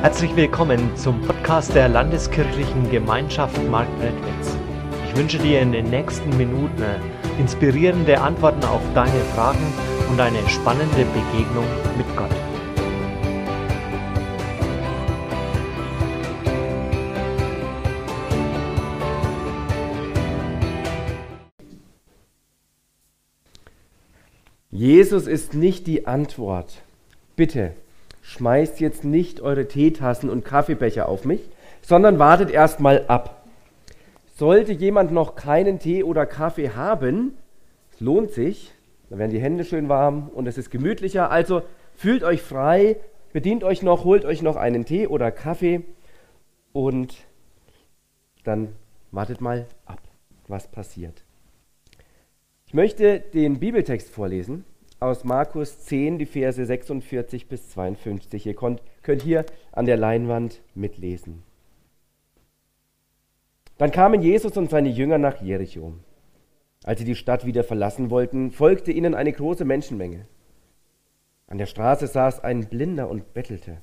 Herzlich willkommen zum Podcast der Landeskirchlichen Gemeinschaft Marktredwitz. Ich wünsche dir in den nächsten Minuten inspirierende Antworten auf deine Fragen und eine spannende Begegnung mit Gott. Jesus ist nicht die Antwort. Bitte schmeißt jetzt nicht eure Teetassen und Kaffeebecher auf mich, sondern wartet erst mal ab. Sollte jemand noch keinen Tee oder Kaffee haben, es lohnt sich, dann werden die Hände schön warm und es ist gemütlicher. Also fühlt euch frei, bedient euch noch, holt euch noch einen Tee oder Kaffee und dann wartet mal ab, was passiert. Ich möchte den Bibeltext vorlesen aus Markus 10, die Verse 46 bis 52. Ihr könnt, könnt hier an der Leinwand mitlesen. Dann kamen Jesus und seine Jünger nach Jericho. Als sie die Stadt wieder verlassen wollten, folgte ihnen eine große Menschenmenge. An der Straße saß ein Blinder und bettelte.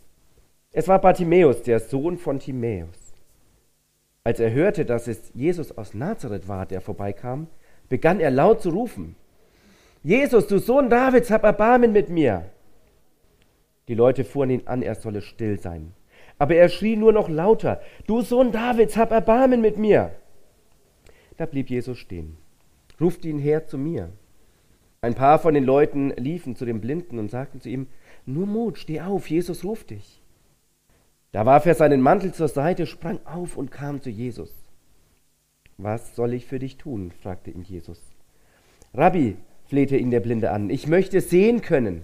Es war Bartimäus, der Sohn von Timäus. Als er hörte, dass es Jesus aus Nazareth war, der vorbeikam, begann er laut zu rufen. Jesus, du Sohn Davids, hab Erbarmen mit mir. Die Leute fuhren ihn an, er solle still sein. Aber er schrie nur noch lauter, du Sohn Davids, hab Erbarmen mit mir. Da blieb Jesus stehen. Ruft ihn her zu mir. Ein paar von den Leuten liefen zu dem Blinden und sagten zu ihm, nur Mut, steh auf, Jesus ruft dich. Da warf er seinen Mantel zur Seite, sprang auf und kam zu Jesus. Was soll ich für dich tun? fragte ihn Jesus. Rabbi, flehte ihn der Blinde an. Ich möchte sehen können.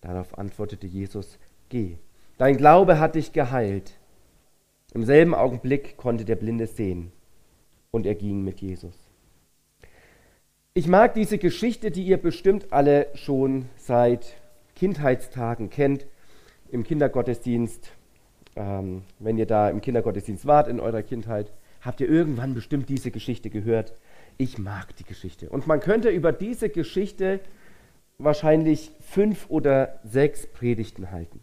Darauf antwortete Jesus, geh, dein Glaube hat dich geheilt. Im selben Augenblick konnte der Blinde sehen und er ging mit Jesus. Ich mag diese Geschichte, die ihr bestimmt alle schon seit Kindheitstagen kennt, im Kindergottesdienst. Ähm, wenn ihr da im Kindergottesdienst wart in eurer Kindheit, habt ihr irgendwann bestimmt diese Geschichte gehört ich mag die Geschichte. Und man könnte über diese Geschichte wahrscheinlich fünf oder sechs Predigten halten.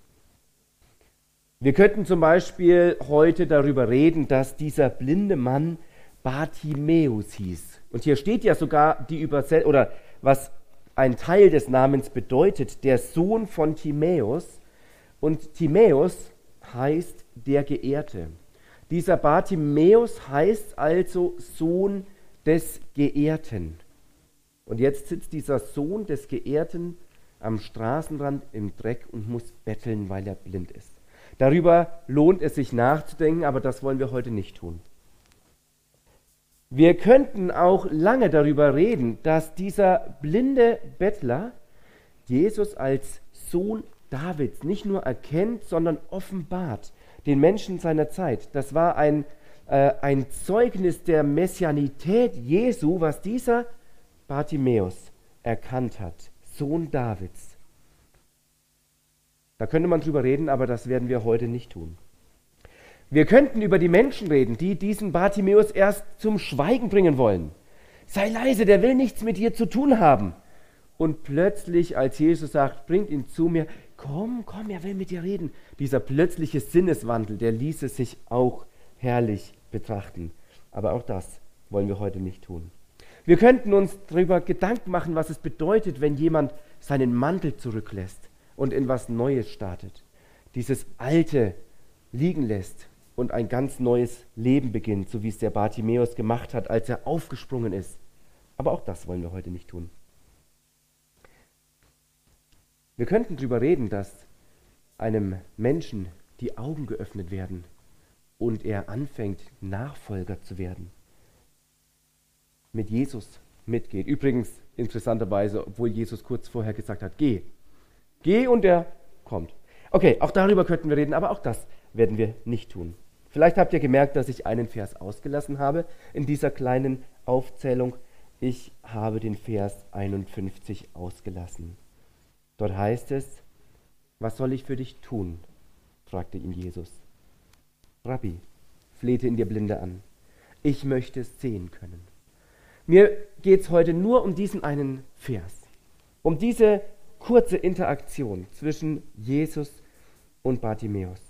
Wir könnten zum Beispiel heute darüber reden, dass dieser blinde Mann Bartimäus hieß. Und hier steht ja sogar die Übersetzung, oder was ein Teil des Namens bedeutet, der Sohn von Timäus. Und Timäus heißt der Geehrte. Dieser Bartimäus heißt also Sohn des Geehrten. Und jetzt sitzt dieser Sohn des Geehrten am Straßenrand im Dreck und muss betteln, weil er blind ist. Darüber lohnt es sich nachzudenken, aber das wollen wir heute nicht tun. Wir könnten auch lange darüber reden, dass dieser blinde Bettler Jesus als Sohn Davids nicht nur erkennt, sondern offenbart den Menschen seiner Zeit. Das war ein äh, ein Zeugnis der Messianität Jesu, was dieser Bartimäus erkannt hat, Sohn Davids. Da könnte man drüber reden, aber das werden wir heute nicht tun. Wir könnten über die Menschen reden, die diesen Bartimäus erst zum Schweigen bringen wollen. Sei leise, der will nichts mit dir zu tun haben. Und plötzlich, als Jesus sagt, bringt ihn zu mir, komm, komm, er will mit dir reden. Dieser plötzliche Sinneswandel, der ließe sich auch herrlich betrachten. Aber auch das wollen wir heute nicht tun. Wir könnten uns darüber Gedanken machen, was es bedeutet, wenn jemand seinen Mantel zurücklässt und in was Neues startet. Dieses Alte liegen lässt und ein ganz neues Leben beginnt, so wie es der Bartimäus gemacht hat, als er aufgesprungen ist. Aber auch das wollen wir heute nicht tun. Wir könnten darüber reden, dass einem Menschen die Augen geöffnet werden und er anfängt, Nachfolger zu werden. Mit Jesus mitgeht. Übrigens, interessanterweise, obwohl Jesus kurz vorher gesagt hat, geh. Geh und er kommt. Okay, auch darüber könnten wir reden, aber auch das werden wir nicht tun. Vielleicht habt ihr gemerkt, dass ich einen Vers ausgelassen habe in dieser kleinen Aufzählung. Ich habe den Vers 51 ausgelassen. Dort heißt es, was soll ich für dich tun? fragte ihn Jesus. Rabbi, flehte ihn der Blinde an, ich möchte es sehen können. Mir geht es heute nur um diesen einen Vers, um diese kurze Interaktion zwischen Jesus und Bartimäus.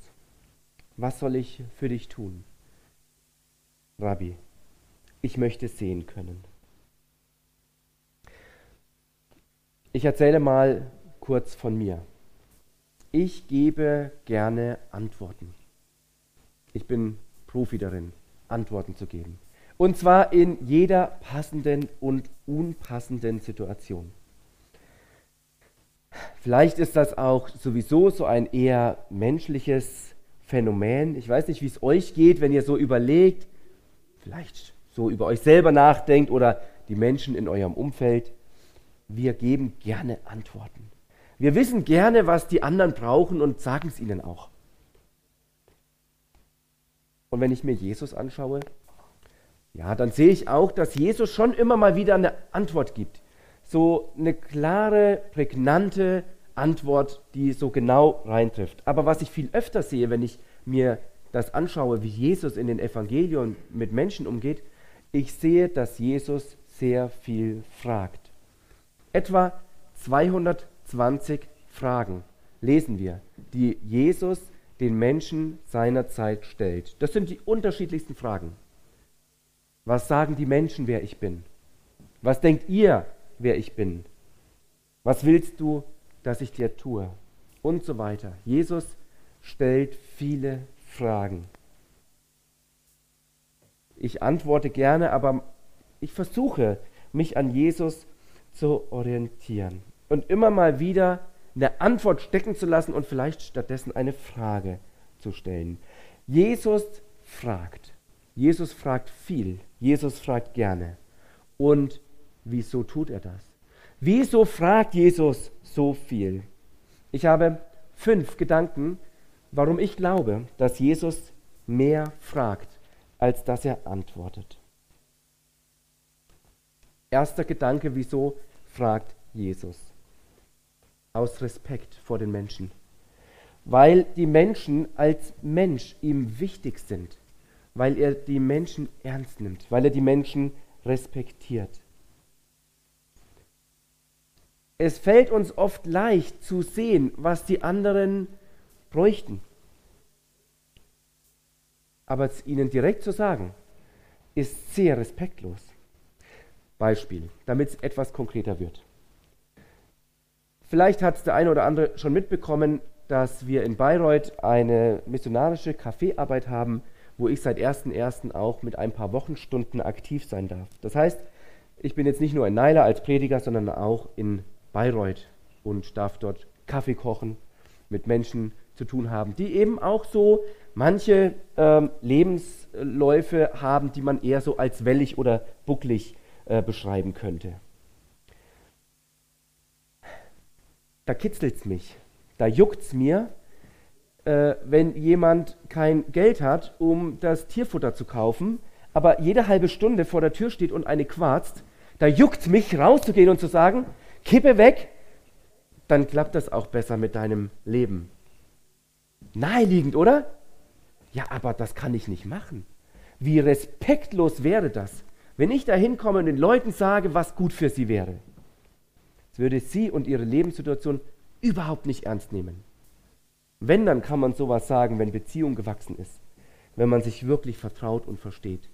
was soll ich für dich tun? Rabbi, ich möchte sehen können. Ich erzähle mal kurz von mir. Ich gebe gerne Antworten. Ich bin Profi darin, Antworten zu geben. Und zwar in jeder passenden und unpassenden Situation. Vielleicht ist das auch sowieso so ein eher menschliches Phänomen. Ich weiß nicht, wie es euch geht, wenn ihr so überlegt, vielleicht so über euch selber nachdenkt oder die Menschen in eurem Umfeld. Wir geben gerne Antworten. Wir wissen gerne, was die anderen brauchen und sagen es ihnen auch. Und wenn ich mir Jesus anschaue, ja, dann sehe ich auch, dass Jesus schon immer mal wieder eine Antwort gibt. So eine klare, prägnante Antwort, die so genau reintrifft. Aber was ich viel öfter sehe, wenn ich mir das anschaue, wie Jesus in den Evangelien mit Menschen umgeht, ich sehe, dass Jesus sehr viel fragt. Etwa 220 Fragen lesen wir, die Jesus den Menschen seiner Zeit stellt. Das sind die unterschiedlichsten Fragen. Was sagen die Menschen, wer ich bin? Was denkt ihr, wer ich bin? Was willst du, dass ich dir tue? Und so weiter. Jesus stellt viele Fragen. Ich antworte gerne, aber ich versuche, mich an Jesus zu orientieren und immer mal wieder eine Antwort stecken zu lassen und vielleicht stattdessen eine Frage zu stellen. Jesus fragt. Jesus fragt viel. Jesus fragt gerne. Und wieso tut er das? Wieso fragt Jesus so viel? Ich habe fünf Gedanken, warum ich glaube, dass Jesus mehr fragt, als dass er antwortet. Erster Gedanke, wieso fragt Jesus? Aus Respekt vor den Menschen. Weil die Menschen als Mensch ihm wichtig sind weil er die Menschen ernst nimmt, weil er die Menschen respektiert. Es fällt uns oft leicht zu sehen, was die anderen bräuchten. Aber es ihnen direkt zu sagen, ist sehr respektlos. Beispiel, damit es etwas konkreter wird. Vielleicht hat es der eine oder andere schon mitbekommen, dass wir in Bayreuth eine missionarische Kaffeearbeit haben, wo ich seit 1.1. auch mit ein paar Wochenstunden aktiv sein darf. Das heißt, ich bin jetzt nicht nur in Naila als Prediger, sondern auch in Bayreuth und darf dort Kaffee kochen, mit Menschen zu tun haben, die eben auch so manche ähm, Lebensläufe haben, die man eher so als wellig oder bucklig äh, beschreiben könnte. Da kitzelt es mich, da juckt es mir, äh, wenn jemand kein Geld hat, um das Tierfutter zu kaufen, aber jede halbe Stunde vor der Tür steht und eine quarzt, da juckt mich rauszugehen und zu sagen, kippe weg, dann klappt das auch besser mit deinem Leben. Naheliegend, oder? Ja, aber das kann ich nicht machen. Wie respektlos wäre das, wenn ich da hinkomme und den Leuten sage, was gut für sie wäre. Es würde sie und ihre Lebenssituation überhaupt nicht ernst nehmen. Wenn, dann kann man sowas sagen, wenn Beziehung gewachsen ist, wenn man sich wirklich vertraut und versteht.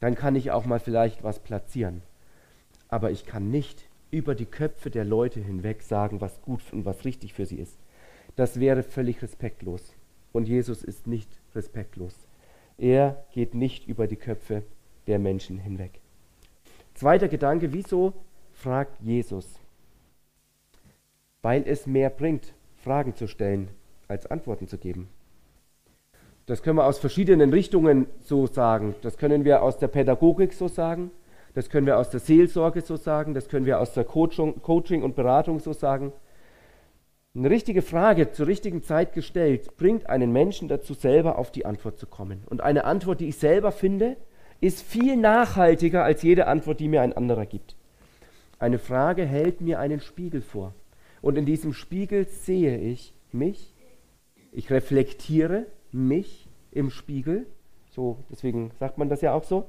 Dann kann ich auch mal vielleicht was platzieren. Aber ich kann nicht über die Köpfe der Leute hinweg sagen, was gut und was richtig für sie ist. Das wäre völlig respektlos. Und Jesus ist nicht respektlos. Er geht nicht über die Köpfe der Menschen hinweg. Zweiter Gedanke, wieso fragt Jesus? Weil es mehr bringt, Fragen zu stellen, als Antworten zu geben. Das können wir aus verschiedenen Richtungen so sagen. Das können wir aus der Pädagogik so sagen. Das können wir aus der Seelsorge so sagen. Das können wir aus der Coaching und Beratung so sagen. Eine richtige Frage zur richtigen Zeit gestellt, bringt einen Menschen dazu, selber auf die Antwort zu kommen. Und eine Antwort, die ich selber finde, ist viel nachhaltiger als jede Antwort, die mir ein anderer gibt. Eine Frage hält mir einen Spiegel vor. Und in diesem Spiegel sehe ich mich ich reflektiere mich im Spiegel, so deswegen sagt man das ja auch so,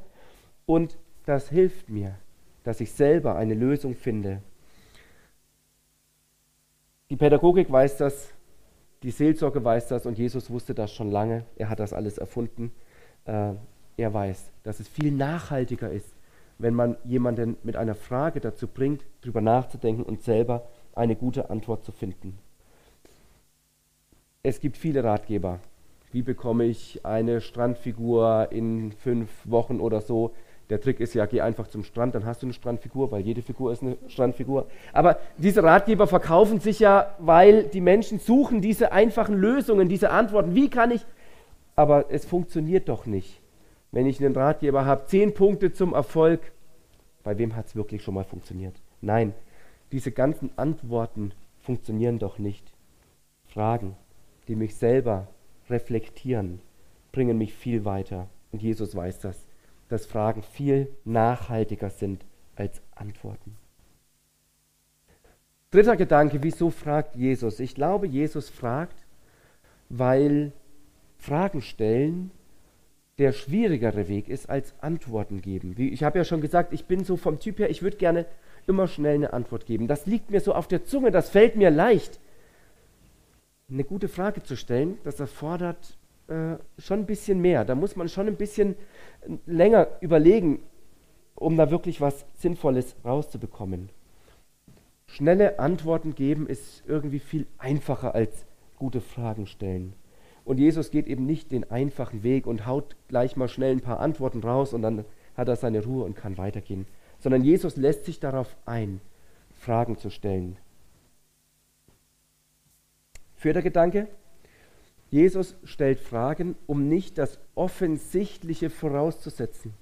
und das hilft mir, dass ich selber eine Lösung finde. Die Pädagogik weiß das die Seelsorge weiß das und Jesus wusste das schon lange. Er hat das alles erfunden. Äh, er weiß, dass es viel nachhaltiger ist, wenn man jemanden mit einer Frage dazu bringt, darüber nachzudenken und selber eine gute Antwort zu finden. Es gibt viele Ratgeber. Wie bekomme ich eine Strandfigur in fünf Wochen oder so? Der Trick ist ja, geh einfach zum Strand, dann hast du eine Strandfigur, weil jede Figur ist eine Strandfigur. Aber diese Ratgeber verkaufen sich ja, weil die Menschen suchen diese einfachen Lösungen, diese Antworten. Wie kann ich? Aber es funktioniert doch nicht. Wenn ich einen Ratgeber habe, zehn Punkte zum Erfolg, bei wem hat es wirklich schon mal funktioniert? Nein, diese ganzen Antworten funktionieren doch nicht. Fragen, die mich selber reflektieren, bringen mich viel weiter. Und Jesus weiß das, dass Fragen viel nachhaltiger sind als Antworten. Dritter Gedanke, wieso fragt Jesus? Ich glaube, Jesus fragt, weil Fragen stellen der schwierigere Weg ist als Antworten geben. Wie, ich habe ja schon gesagt, ich bin so vom Typ her, ich würde gerne immer schnell eine Antwort geben. Das liegt mir so auf der Zunge, das fällt mir leicht eine gute Frage zu stellen, das erfordert äh, schon ein bisschen mehr. Da muss man schon ein bisschen länger überlegen, um da wirklich was Sinnvolles rauszubekommen. Schnelle Antworten geben ist irgendwie viel einfacher als gute Fragen stellen. Und Jesus geht eben nicht den einfachen Weg und haut gleich mal schnell ein paar Antworten raus und dann hat er seine Ruhe und kann weitergehen, sondern Jesus lässt sich darauf ein, Fragen zu stellen, Vierter Gedanke. Jesus stellt Fragen, um nicht das Offensichtliche vorauszusetzen.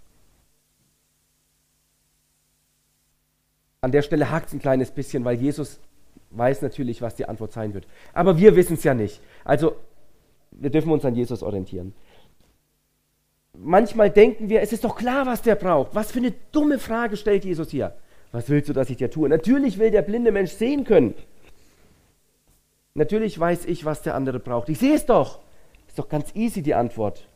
An der Stelle hakt es ein kleines bisschen, weil Jesus weiß natürlich, was die Antwort sein wird. Aber wir wissen es ja nicht. Also wir dürfen uns an Jesus orientieren. Manchmal denken wir, es ist doch klar, was der braucht. Was für eine dumme Frage stellt Jesus hier. Was willst du, dass ich dir tue? Natürlich will der blinde Mensch sehen können. Natürlich weiß ich, was der andere braucht. Ich sehe es doch. Ist doch ganz easy die Antwort.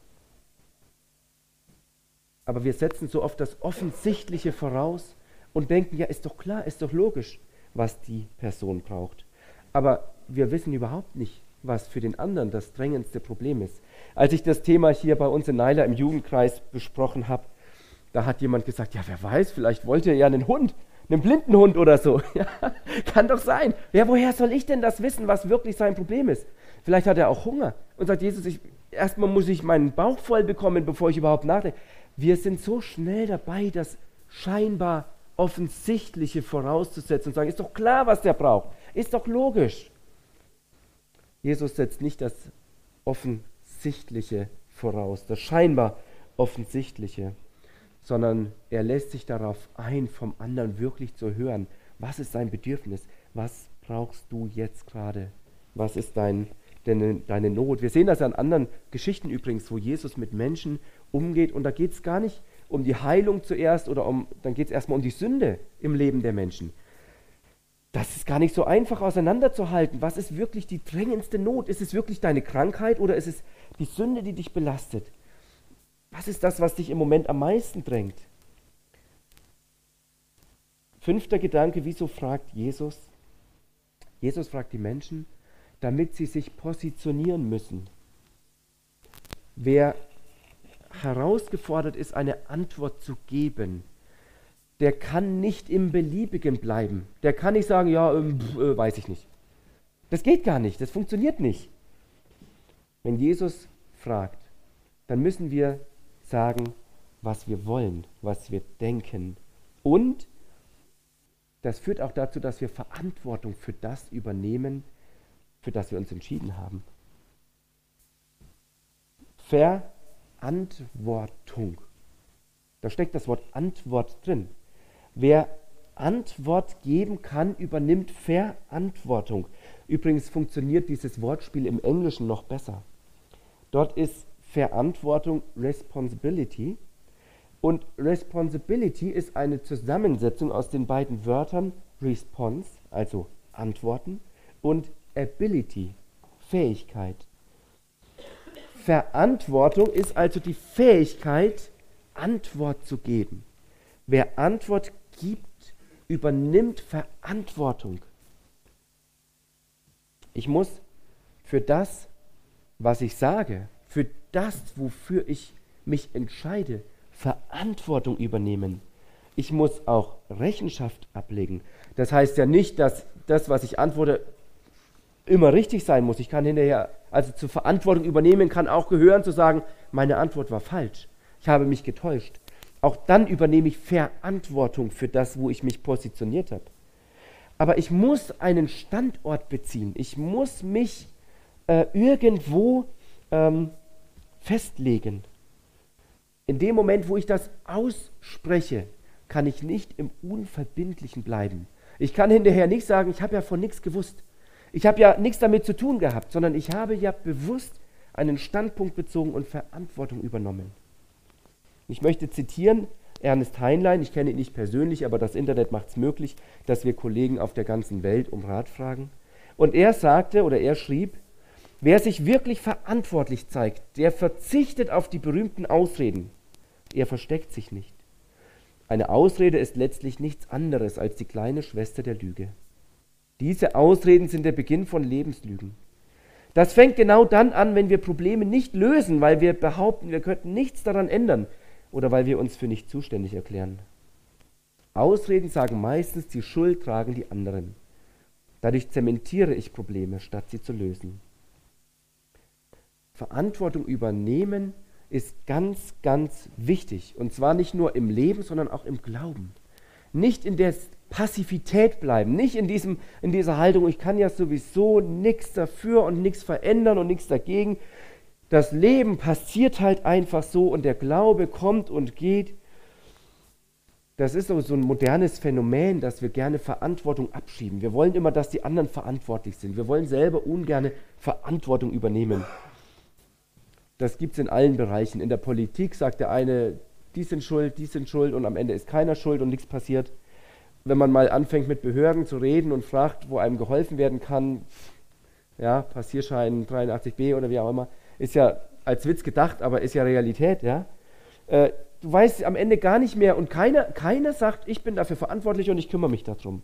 Aber wir setzen so oft das Offensichtliche voraus und denken, ja, ist doch klar, ist doch logisch, was die Person braucht. Aber wir wissen überhaupt nicht, was für den anderen das drängendste Problem ist. Als ich das Thema hier bei uns in Neiler im Jugendkreis besprochen habe, da hat jemand gesagt, ja, wer weiß, vielleicht wollte er ja einen Hund einem blinden Hund oder so. Ja, kann doch sein. Ja, woher soll ich denn das wissen, was wirklich sein Problem ist? Vielleicht hat er auch Hunger und sagt Jesus, ich, erstmal muss ich meinen Bauch voll bekommen, bevor ich überhaupt nachdenke. Wir sind so schnell dabei, das scheinbar Offensichtliche vorauszusetzen und sagen, ist doch klar, was der braucht. Ist doch logisch. Jesus setzt nicht das Offensichtliche voraus, das scheinbar Offensichtliche sondern er lässt sich darauf ein, vom anderen wirklich zu hören. Was ist sein Bedürfnis? Was brauchst du jetzt gerade? Was ist dein, deine, deine Not? Wir sehen das an anderen Geschichten übrigens, wo Jesus mit Menschen umgeht und da geht es gar nicht um die Heilung zuerst oder um, dann geht es erstmal um die Sünde im Leben der Menschen. Das ist gar nicht so einfach auseinanderzuhalten. Was ist wirklich die drängendste Not? Ist es wirklich deine Krankheit oder ist es die Sünde, die dich belastet? Was ist das, was dich im Moment am meisten drängt? Fünfter Gedanke, wieso fragt Jesus? Jesus fragt die Menschen, damit sie sich positionieren müssen. Wer herausgefordert ist, eine Antwort zu geben, der kann nicht im Beliebigen bleiben. Der kann nicht sagen, ja, ähm, äh, weiß ich nicht. Das geht gar nicht, das funktioniert nicht. Wenn Jesus fragt, dann müssen wir sagen, was wir wollen, was wir denken. Und das führt auch dazu, dass wir Verantwortung für das übernehmen, für das wir uns entschieden haben. Verantwortung. Da steckt das Wort Antwort drin. Wer Antwort geben kann, übernimmt Verantwortung. Übrigens funktioniert dieses Wortspiel im Englischen noch besser. Dort ist Verantwortung, Responsibility. Und Responsibility ist eine Zusammensetzung aus den beiden Wörtern Response, also Antworten, und Ability, Fähigkeit. Verantwortung ist also die Fähigkeit, Antwort zu geben. Wer Antwort gibt, übernimmt Verantwortung. Ich muss für das, was ich sage, für das, wofür ich mich entscheide, Verantwortung übernehmen. Ich muss auch Rechenschaft ablegen. Das heißt ja nicht, dass das, was ich antworte, immer richtig sein muss. Ich kann hinterher, also zur Verantwortung übernehmen, kann auch gehören zu sagen, meine Antwort war falsch. Ich habe mich getäuscht. Auch dann übernehme ich Verantwortung für das, wo ich mich positioniert habe. Aber ich muss einen Standort beziehen. Ich muss mich äh, irgendwo ähm, festlegen. In dem Moment, wo ich das ausspreche, kann ich nicht im Unverbindlichen bleiben. Ich kann hinterher nicht sagen, ich habe ja von nichts gewusst. Ich habe ja nichts damit zu tun gehabt, sondern ich habe ja bewusst einen Standpunkt bezogen und Verantwortung übernommen. Ich möchte zitieren Ernest Heinlein, ich kenne ihn nicht persönlich, aber das Internet macht es möglich, dass wir Kollegen auf der ganzen Welt um Rat fragen. Und er sagte oder er schrieb, wer sich wirklich verantwortlich zeigt, der verzichtet auf die berühmten Ausreden. Er versteckt sich nicht. Eine Ausrede ist letztlich nichts anderes als die kleine Schwester der Lüge. Diese Ausreden sind der Beginn von Lebenslügen. Das fängt genau dann an, wenn wir Probleme nicht lösen, weil wir behaupten, wir könnten nichts daran ändern oder weil wir uns für nicht zuständig erklären. Ausreden sagen meistens, die Schuld tragen die anderen. Dadurch zementiere ich Probleme, statt sie zu lösen. Verantwortung übernehmen ist ganz, ganz wichtig. Und zwar nicht nur im Leben, sondern auch im Glauben. Nicht in der Passivität bleiben, nicht in, diesem, in dieser Haltung, ich kann ja sowieso nichts dafür und nichts verändern und nichts dagegen. Das Leben passiert halt einfach so und der Glaube kommt und geht. Das ist so ein modernes Phänomen, dass wir gerne Verantwortung abschieben. Wir wollen immer, dass die anderen verantwortlich sind. Wir wollen selber ungern Verantwortung übernehmen. Das gibt es in allen Bereichen. In der Politik sagt der eine, die sind schuld, die sind schuld und am Ende ist keiner schuld und nichts passiert. Wenn man mal anfängt mit Behörden zu reden und fragt, wo einem geholfen werden kann, ja, Passierschein 83b oder wie auch immer, ist ja als Witz gedacht, aber ist ja Realität, ja. Äh, du weißt am Ende gar nicht mehr und keiner, keiner sagt, ich bin dafür verantwortlich und ich kümmere mich darum.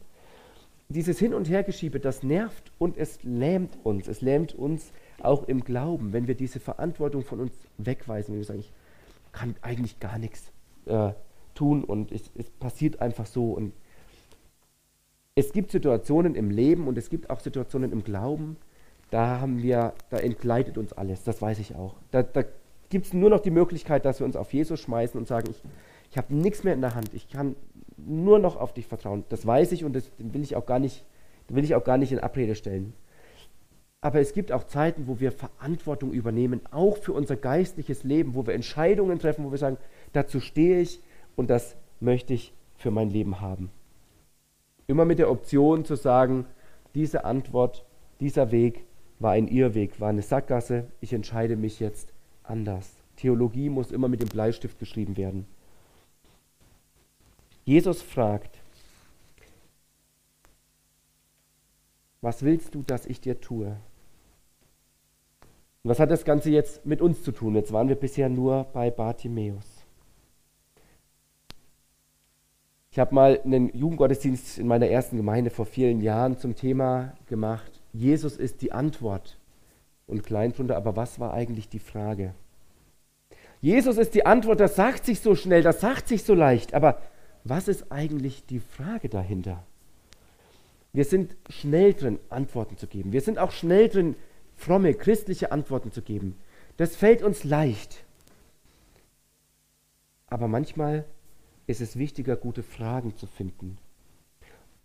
Dieses Hin- und Hergeschiebe, das nervt und es lähmt uns. Es lähmt uns auch im Glauben, wenn wir diese Verantwortung von uns wegweisen, wenn wir sagen, ich kann eigentlich gar nichts äh, tun und es, es passiert einfach so. Und es gibt Situationen im Leben und es gibt auch Situationen im Glauben, da haben wir, da entgleitet uns alles, das weiß ich auch. Da, da gibt es nur noch die Möglichkeit, dass wir uns auf Jesus schmeißen und sagen, ich, ich habe nichts mehr in der Hand, ich kann nur noch auf dich vertrauen. Das weiß ich und das will ich auch gar nicht, will ich auch gar nicht in Abrede stellen. Aber es gibt auch Zeiten, wo wir Verantwortung übernehmen, auch für unser geistliches Leben, wo wir Entscheidungen treffen, wo wir sagen, dazu stehe ich und das möchte ich für mein Leben haben. Immer mit der Option zu sagen, diese Antwort, dieser Weg war ein Irrweg, war eine Sackgasse, ich entscheide mich jetzt anders. Theologie muss immer mit dem Bleistift geschrieben werden. Jesus fragt, was willst du, dass ich dir tue? Und was hat das Ganze jetzt mit uns zu tun? Jetzt waren wir bisher nur bei Bartimäus. Ich habe mal einen Jugendgottesdienst in meiner ersten Gemeinde vor vielen Jahren zum Thema gemacht. Jesus ist die Antwort. Und klein drunter, aber was war eigentlich die Frage? Jesus ist die Antwort, das sagt sich so schnell, das sagt sich so leicht, aber was ist eigentlich die Frage dahinter? Wir sind schnell drin, Antworten zu geben. Wir sind auch schnell drin, fromme, christliche Antworten zu geben. Das fällt uns leicht. Aber manchmal ist es wichtiger, gute Fragen zu finden.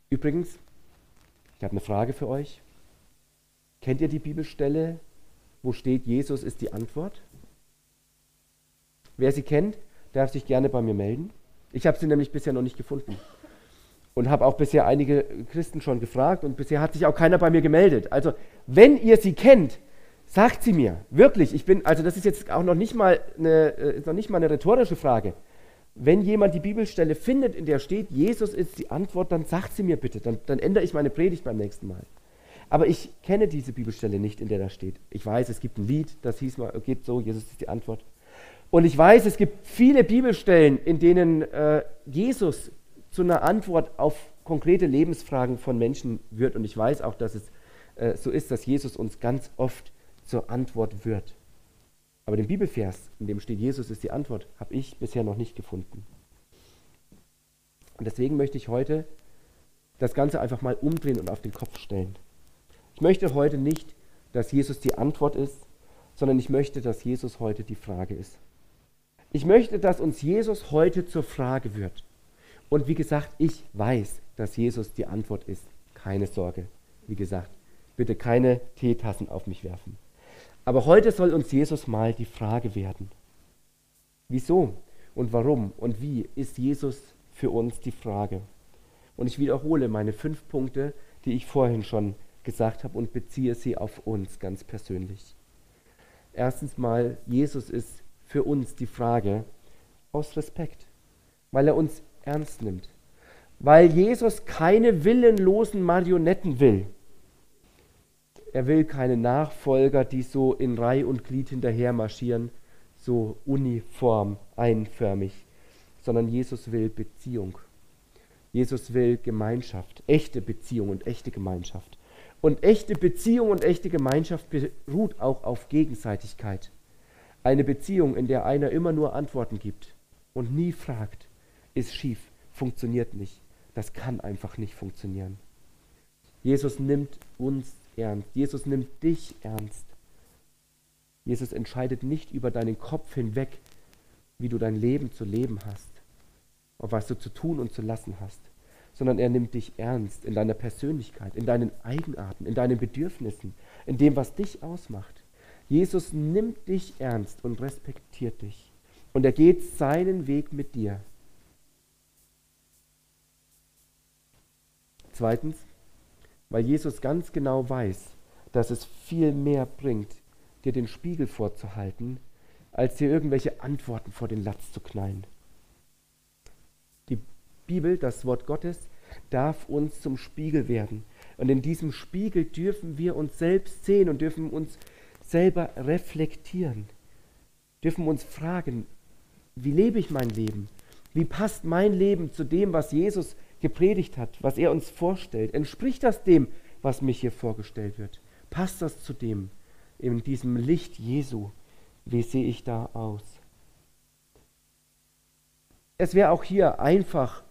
Übrigens, ich habe eine Frage für euch. Kennt ihr die Bibelstelle, wo steht, Jesus ist die Antwort? Wer sie kennt, darf sich gerne bei mir melden. Ich habe sie nämlich bisher noch nicht gefunden. Und habe auch bisher einige Christen schon gefragt und bisher hat sich auch keiner bei mir gemeldet. Also, wenn ihr sie kennt, sagt sie mir. Wirklich, ich bin, also das ist jetzt auch noch nicht mal eine, äh, noch nicht mal eine rhetorische Frage. Wenn jemand die Bibelstelle findet, in der steht, Jesus ist die Antwort, dann sagt sie mir bitte. Dann, dann ändere ich meine Predigt beim nächsten Mal. Aber ich kenne diese Bibelstelle nicht, in der das steht. Ich weiß, es gibt ein Lied, das hieß mal, geht so, Jesus ist die Antwort. Und ich weiß, es gibt viele Bibelstellen, in denen äh, Jesus zu einer Antwort auf konkrete Lebensfragen von Menschen wird. Und ich weiß auch, dass es äh, so ist, dass Jesus uns ganz oft zur Antwort wird. Aber den Bibelvers, in dem steht, Jesus ist die Antwort, habe ich bisher noch nicht gefunden. Und deswegen möchte ich heute das Ganze einfach mal umdrehen und auf den Kopf stellen. Ich möchte heute nicht, dass Jesus die Antwort ist, sondern ich möchte, dass Jesus heute die Frage ist. Ich möchte, dass uns Jesus heute zur Frage wird. Und wie gesagt, ich weiß, dass Jesus die Antwort ist. Keine Sorge. Wie gesagt, bitte keine Teetassen auf mich werfen. Aber heute soll uns Jesus mal die Frage werden. Wieso und warum und wie ist Jesus für uns die Frage? Und ich wiederhole meine fünf Punkte, die ich vorhin schon gesagt habe und beziehe sie auf uns ganz persönlich. Erstens mal, Jesus ist für uns die Frage aus Respekt, weil er uns ernst nimmt, weil Jesus keine willenlosen Marionetten will. Er will keine Nachfolger, die so in Reih und Glied hinterher marschieren, so uniform, einförmig, sondern Jesus will Beziehung. Jesus will Gemeinschaft, echte Beziehung und echte Gemeinschaft. Und echte Beziehung und echte Gemeinschaft beruht auch auf Gegenseitigkeit. Eine Beziehung, in der einer immer nur Antworten gibt und nie fragt, ist schief, funktioniert nicht. Das kann einfach nicht funktionieren. Jesus nimmt uns ernst. Jesus nimmt dich ernst. Jesus entscheidet nicht über deinen Kopf hinweg, wie du dein Leben zu leben hast auf was du zu tun und zu lassen hast, sondern er nimmt dich ernst in deiner Persönlichkeit, in deinen Eigenarten, in deinen Bedürfnissen, in dem, was dich ausmacht. Jesus nimmt dich ernst und respektiert dich. Und er geht seinen Weg mit dir. Zweitens, weil Jesus ganz genau weiß, dass es viel mehr bringt, dir den Spiegel vorzuhalten, als dir irgendwelche Antworten vor den Latz zu knallen. Bibel, das Wort Gottes, darf uns zum Spiegel werden. Und in diesem Spiegel dürfen wir uns selbst sehen und dürfen uns selber reflektieren. Dürfen uns fragen, wie lebe ich mein Leben? Wie passt mein Leben zu dem, was Jesus gepredigt hat, was er uns vorstellt? Entspricht das dem, was mich hier vorgestellt wird? Passt das zu dem, in diesem Licht Jesu? Wie sehe ich da aus? Es wäre auch hier einfach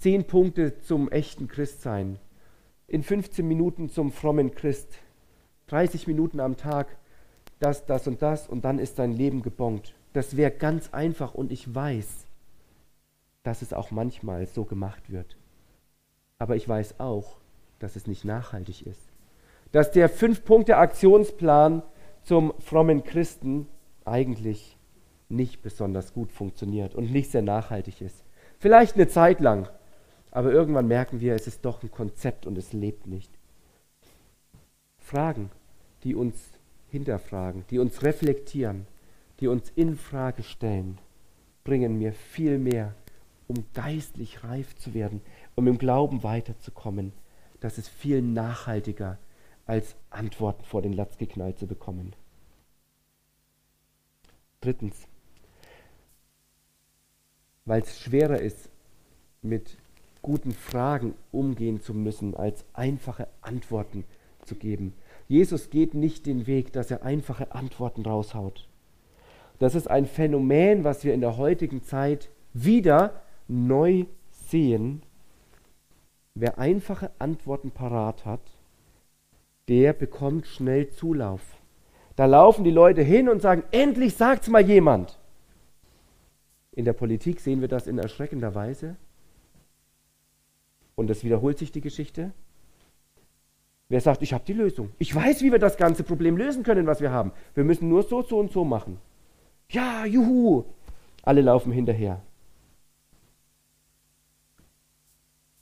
Zehn Punkte zum echten Christsein. In 15 Minuten zum frommen Christ. 30 Minuten am Tag. Das, das und das. Und dann ist dein Leben gebongt. Das wäre ganz einfach. Und ich weiß, dass es auch manchmal so gemacht wird. Aber ich weiß auch, dass es nicht nachhaltig ist. Dass der Fünf-Punkte-Aktionsplan zum frommen Christen eigentlich nicht besonders gut funktioniert und nicht sehr nachhaltig ist. Vielleicht eine Zeit lang, aber irgendwann merken wir, es ist doch ein Konzept und es lebt nicht. Fragen, die uns hinterfragen, die uns reflektieren, die uns in Frage stellen, bringen mir viel mehr, um geistlich reif zu werden, um im Glauben weiterzukommen. Das ist viel nachhaltiger, als Antworten vor den Latz geknallt zu bekommen. Drittens, weil es schwerer ist, mit guten Fragen umgehen zu müssen, als einfache Antworten zu geben. Jesus geht nicht den Weg, dass er einfache Antworten raushaut. Das ist ein Phänomen, was wir in der heutigen Zeit wieder neu sehen. Wer einfache Antworten parat hat, der bekommt schnell Zulauf. Da laufen die Leute hin und sagen, endlich sagt's mal jemand. In der Politik sehen wir das in erschreckender Weise. Und es wiederholt sich die Geschichte. Wer sagt, ich habe die Lösung. Ich weiß, wie wir das ganze Problem lösen können, was wir haben. Wir müssen nur so, so und so machen. Ja, juhu. Alle laufen hinterher.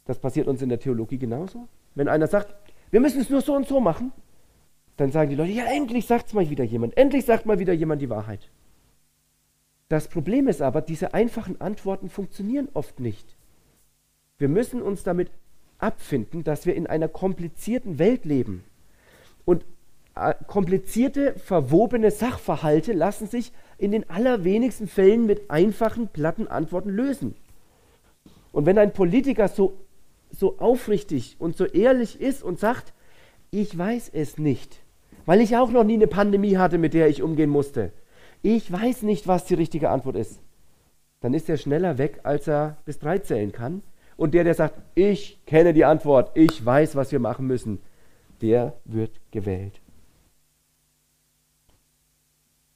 Das passiert uns in der Theologie genauso. Wenn einer sagt, wir müssen es nur so und so machen, dann sagen die Leute, ja, endlich sagt es mal wieder jemand. Endlich sagt mal wieder jemand die Wahrheit. Das Problem ist aber, diese einfachen Antworten funktionieren oft nicht. Wir müssen uns damit abfinden, dass wir in einer komplizierten Welt leben. Und äh, komplizierte, verwobene Sachverhalte lassen sich in den allerwenigsten Fällen mit einfachen, platten Antworten lösen. Und wenn ein Politiker so, so aufrichtig und so ehrlich ist und sagt, ich weiß es nicht, weil ich auch noch nie eine Pandemie hatte, mit der ich umgehen musste. Ich weiß nicht, was die richtige Antwort ist. Dann ist er schneller weg, als er bis drei zählen kann. Und der, der sagt, ich kenne die Antwort, ich weiß, was wir machen müssen, der wird gewählt.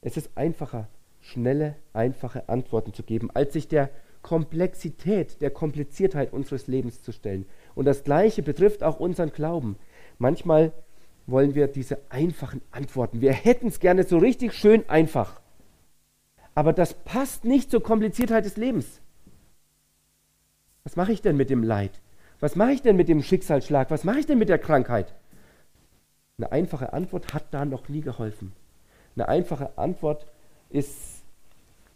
Es ist einfacher, schnelle, einfache Antworten zu geben, als sich der Komplexität, der Kompliziertheit unseres Lebens zu stellen. Und das Gleiche betrifft auch unseren Glauben. Manchmal wollen wir diese einfachen Antworten. Wir hätten es gerne so richtig schön einfach. Aber das passt nicht zur Kompliziertheit des Lebens. Was mache ich denn mit dem Leid? Was mache ich denn mit dem Schicksalsschlag? Was mache ich denn mit der Krankheit? Eine einfache Antwort hat da noch nie geholfen. Eine einfache Antwort ist,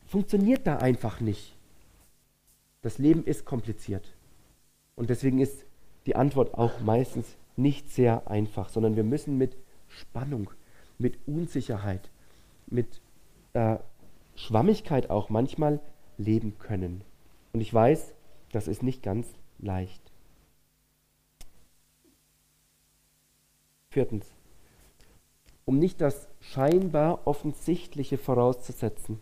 funktioniert da einfach nicht. Das Leben ist kompliziert. Und deswegen ist die Antwort auch meistens nicht sehr einfach, sondern wir müssen mit Spannung, mit Unsicherheit, mit äh, Schwammigkeit auch manchmal leben können. Und ich weiß, das ist nicht ganz leicht. Viertens, um nicht das scheinbar Offensichtliche vorauszusetzen.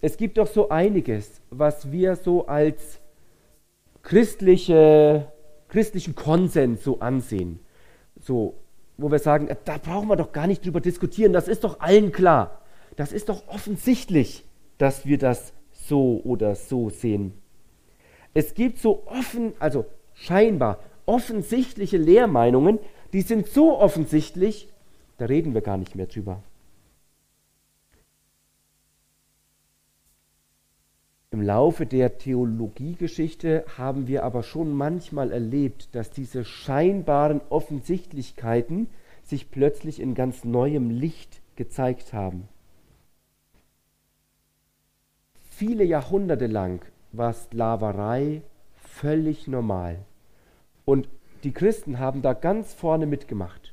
Es gibt doch so einiges, was wir so als christliche, christlichen Konsens so ansehen. So, wo wir sagen, da brauchen wir doch gar nicht drüber diskutieren, das ist doch allen klar. Das ist doch offensichtlich, dass wir das so oder so sehen. Es gibt so offen, also scheinbar offensichtliche Lehrmeinungen, die sind so offensichtlich, da reden wir gar nicht mehr drüber. Im Laufe der Theologiegeschichte haben wir aber schon manchmal erlebt, dass diese scheinbaren Offensichtlichkeiten sich plötzlich in ganz neuem Licht gezeigt haben. Viele Jahrhunderte lang war Sklaverei völlig normal. Und die Christen haben da ganz vorne mitgemacht.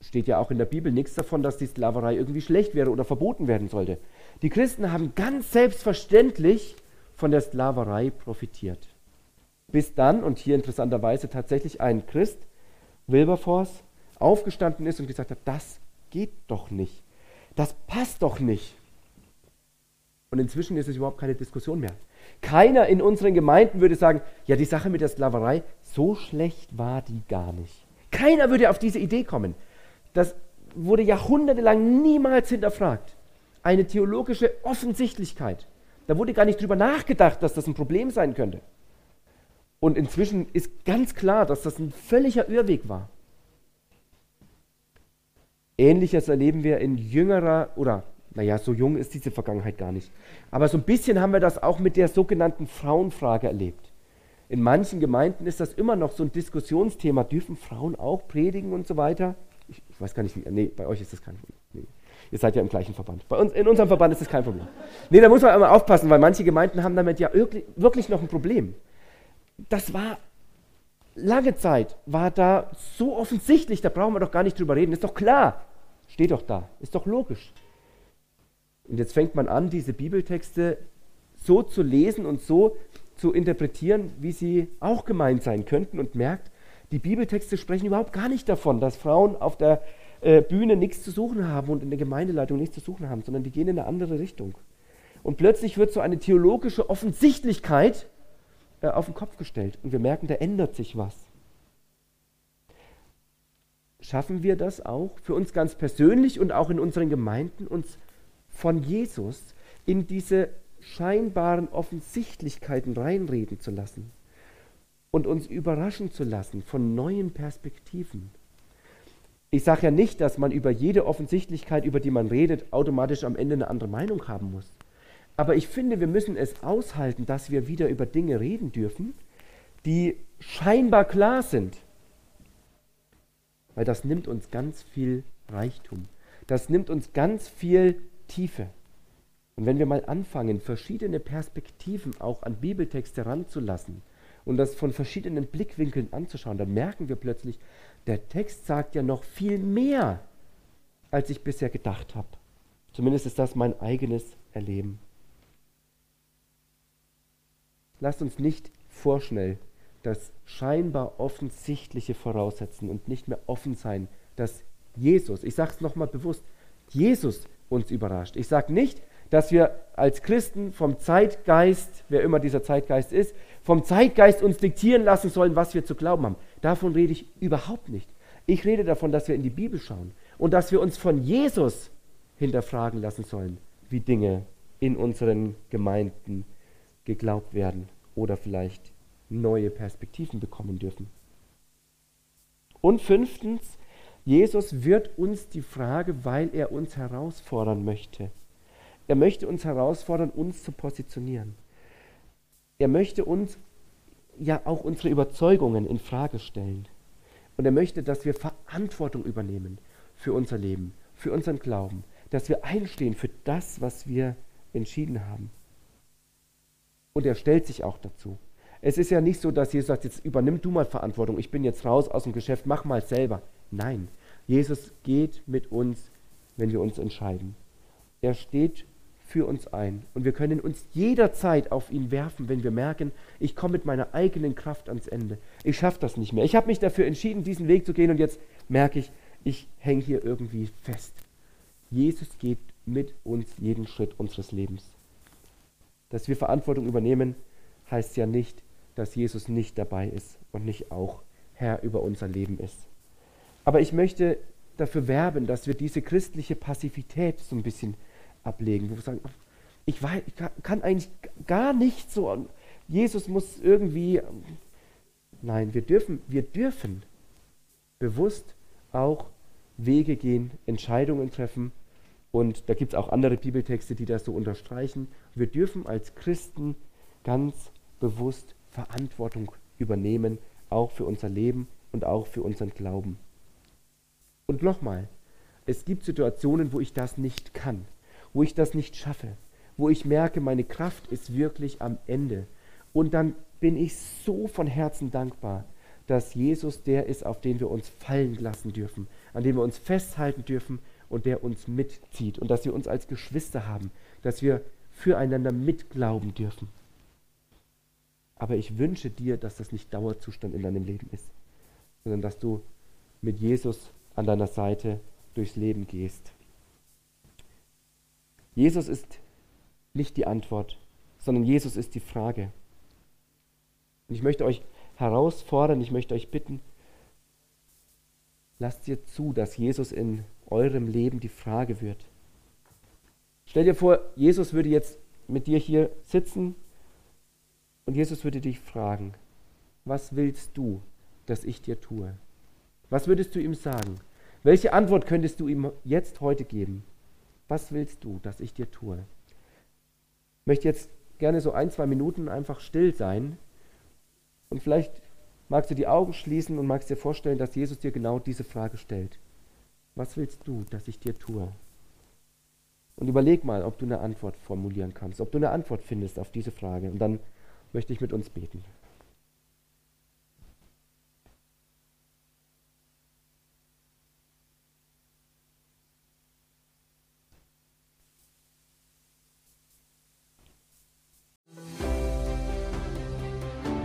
Steht ja auch in der Bibel nichts davon, dass die Sklaverei irgendwie schlecht wäre oder verboten werden sollte. Die Christen haben ganz selbstverständlich von der Sklaverei profitiert. Bis dann, und hier interessanterweise tatsächlich ein Christ, Wilberforce, aufgestanden ist und gesagt hat, das geht doch nicht. Das passt doch nicht. Und inzwischen ist es überhaupt keine Diskussion mehr. Keiner in unseren Gemeinden würde sagen, ja, die Sache mit der Sklaverei, so schlecht war die gar nicht. Keiner würde auf diese Idee kommen. Das wurde jahrhundertelang niemals hinterfragt eine theologische Offensichtlichkeit. Da wurde gar nicht drüber nachgedacht, dass das ein Problem sein könnte. Und inzwischen ist ganz klar, dass das ein völliger Irrweg war. Ähnliches erleben wir in jüngerer, oder naja, so jung ist diese Vergangenheit gar nicht. Aber so ein bisschen haben wir das auch mit der sogenannten Frauenfrage erlebt. In manchen Gemeinden ist das immer noch so ein Diskussionsthema. Dürfen Frauen auch predigen und so weiter? Ich, ich weiß gar nicht, nee, bei euch ist das kein Problem. Ihr seid ja im gleichen Verband. Bei uns, in unserem Verband ist das kein Problem. Nee, da muss man immer aufpassen, weil manche Gemeinden haben damit ja wirklich noch ein Problem. Das war lange Zeit, war da so offensichtlich, da brauchen wir doch gar nicht drüber reden. Ist doch klar. Steht doch da. Ist doch logisch. Und jetzt fängt man an, diese Bibeltexte so zu lesen und so zu interpretieren, wie sie auch gemeint sein könnten und merkt, die Bibeltexte sprechen überhaupt gar nicht davon, dass Frauen auf der äh, Bühne nichts zu suchen haben und in der Gemeindeleitung nichts zu suchen haben, sondern die gehen in eine andere Richtung. Und plötzlich wird so eine theologische Offensichtlichkeit äh, auf den Kopf gestellt und wir merken, da ändert sich was. Schaffen wir das auch für uns ganz persönlich und auch in unseren Gemeinden, uns von Jesus in diese scheinbaren Offensichtlichkeiten reinreden zu lassen und uns überraschen zu lassen von neuen Perspektiven? Ich sage ja nicht, dass man über jede Offensichtlichkeit, über die man redet, automatisch am Ende eine andere Meinung haben muss. Aber ich finde, wir müssen es aushalten, dass wir wieder über Dinge reden dürfen, die scheinbar klar sind. Weil das nimmt uns ganz viel Reichtum. Das nimmt uns ganz viel Tiefe. Und wenn wir mal anfangen, verschiedene Perspektiven auch an Bibeltexte ranzulassen und das von verschiedenen Blickwinkeln anzuschauen, dann merken wir plötzlich, der Text sagt ja noch viel mehr, als ich bisher gedacht habe. Zumindest ist das mein eigenes Erleben. Lasst uns nicht vorschnell das scheinbar Offensichtliche voraussetzen und nicht mehr offen sein, dass Jesus, ich sage es nochmal bewusst, Jesus uns überrascht. Ich sage nicht, dass wir als Christen vom Zeitgeist, wer immer dieser Zeitgeist ist, vom Zeitgeist uns diktieren lassen sollen, was wir zu glauben haben. Davon rede ich überhaupt nicht. Ich rede davon, dass wir in die Bibel schauen und dass wir uns von Jesus hinterfragen lassen sollen, wie Dinge in unseren Gemeinden geglaubt werden oder vielleicht neue Perspektiven bekommen dürfen. Und fünftens, Jesus wird uns die Frage, weil er uns herausfordern möchte. Er möchte uns herausfordern, uns zu positionieren. Er möchte uns ja auch unsere Überzeugungen in Frage stellen. Und er möchte, dass wir Verantwortung übernehmen für unser Leben, für unseren Glauben, dass wir einstehen für das, was wir entschieden haben. Und er stellt sich auch dazu. Es ist ja nicht so, dass Jesus sagt, jetzt übernimm du mal Verantwortung, ich bin jetzt raus aus dem Geschäft, mach mal selber. Nein, Jesus geht mit uns, wenn wir uns entscheiden. Er steht für uns ein und wir können uns jederzeit auf ihn werfen, wenn wir merken, ich komme mit meiner eigenen Kraft ans Ende. Ich schaffe das nicht mehr. Ich habe mich dafür entschieden, diesen Weg zu gehen und jetzt merke ich, ich hänge hier irgendwie fest. Jesus geht mit uns jeden Schritt unseres Lebens. Dass wir Verantwortung übernehmen, heißt ja nicht, dass Jesus nicht dabei ist und nicht auch Herr über unser Leben ist. Aber ich möchte dafür werben, dass wir diese christliche Passivität so ein bisschen ablegen, wo wir sagen, ich, weiß, ich kann eigentlich gar nicht so, Jesus muss irgendwie, nein, wir dürfen, wir dürfen bewusst auch Wege gehen, Entscheidungen treffen und da gibt es auch andere Bibeltexte, die das so unterstreichen. Wir dürfen als Christen ganz bewusst Verantwortung übernehmen, auch für unser Leben und auch für unseren Glauben. Und nochmal, es gibt Situationen, wo ich das nicht kann, wo ich das nicht schaffe, wo ich merke, meine Kraft ist wirklich am Ende. Und dann bin ich so von Herzen dankbar, dass Jesus der ist, auf den wir uns fallen lassen dürfen, an dem wir uns festhalten dürfen und der uns mitzieht und dass wir uns als Geschwister haben, dass wir füreinander mitglauben dürfen. Aber ich wünsche dir, dass das nicht Dauerzustand in deinem Leben ist, sondern dass du mit Jesus an deiner Seite durchs Leben gehst. Jesus ist nicht die Antwort, sondern Jesus ist die Frage. Und ich möchte euch herausfordern, ich möchte euch bitten, lasst ihr zu, dass Jesus in eurem Leben die Frage wird. Stell dir vor, Jesus würde jetzt mit dir hier sitzen und Jesus würde dich fragen, was willst du, dass ich dir tue? Was würdest du ihm sagen? Welche Antwort könntest du ihm jetzt heute geben? Was willst du, dass ich dir tue? Ich möchte jetzt gerne so ein, zwei Minuten einfach still sein und vielleicht magst du die Augen schließen und magst dir vorstellen, dass Jesus dir genau diese Frage stellt. Was willst du, dass ich dir tue? Und überleg mal, ob du eine Antwort formulieren kannst, ob du eine Antwort findest auf diese Frage. Und dann möchte ich mit uns beten.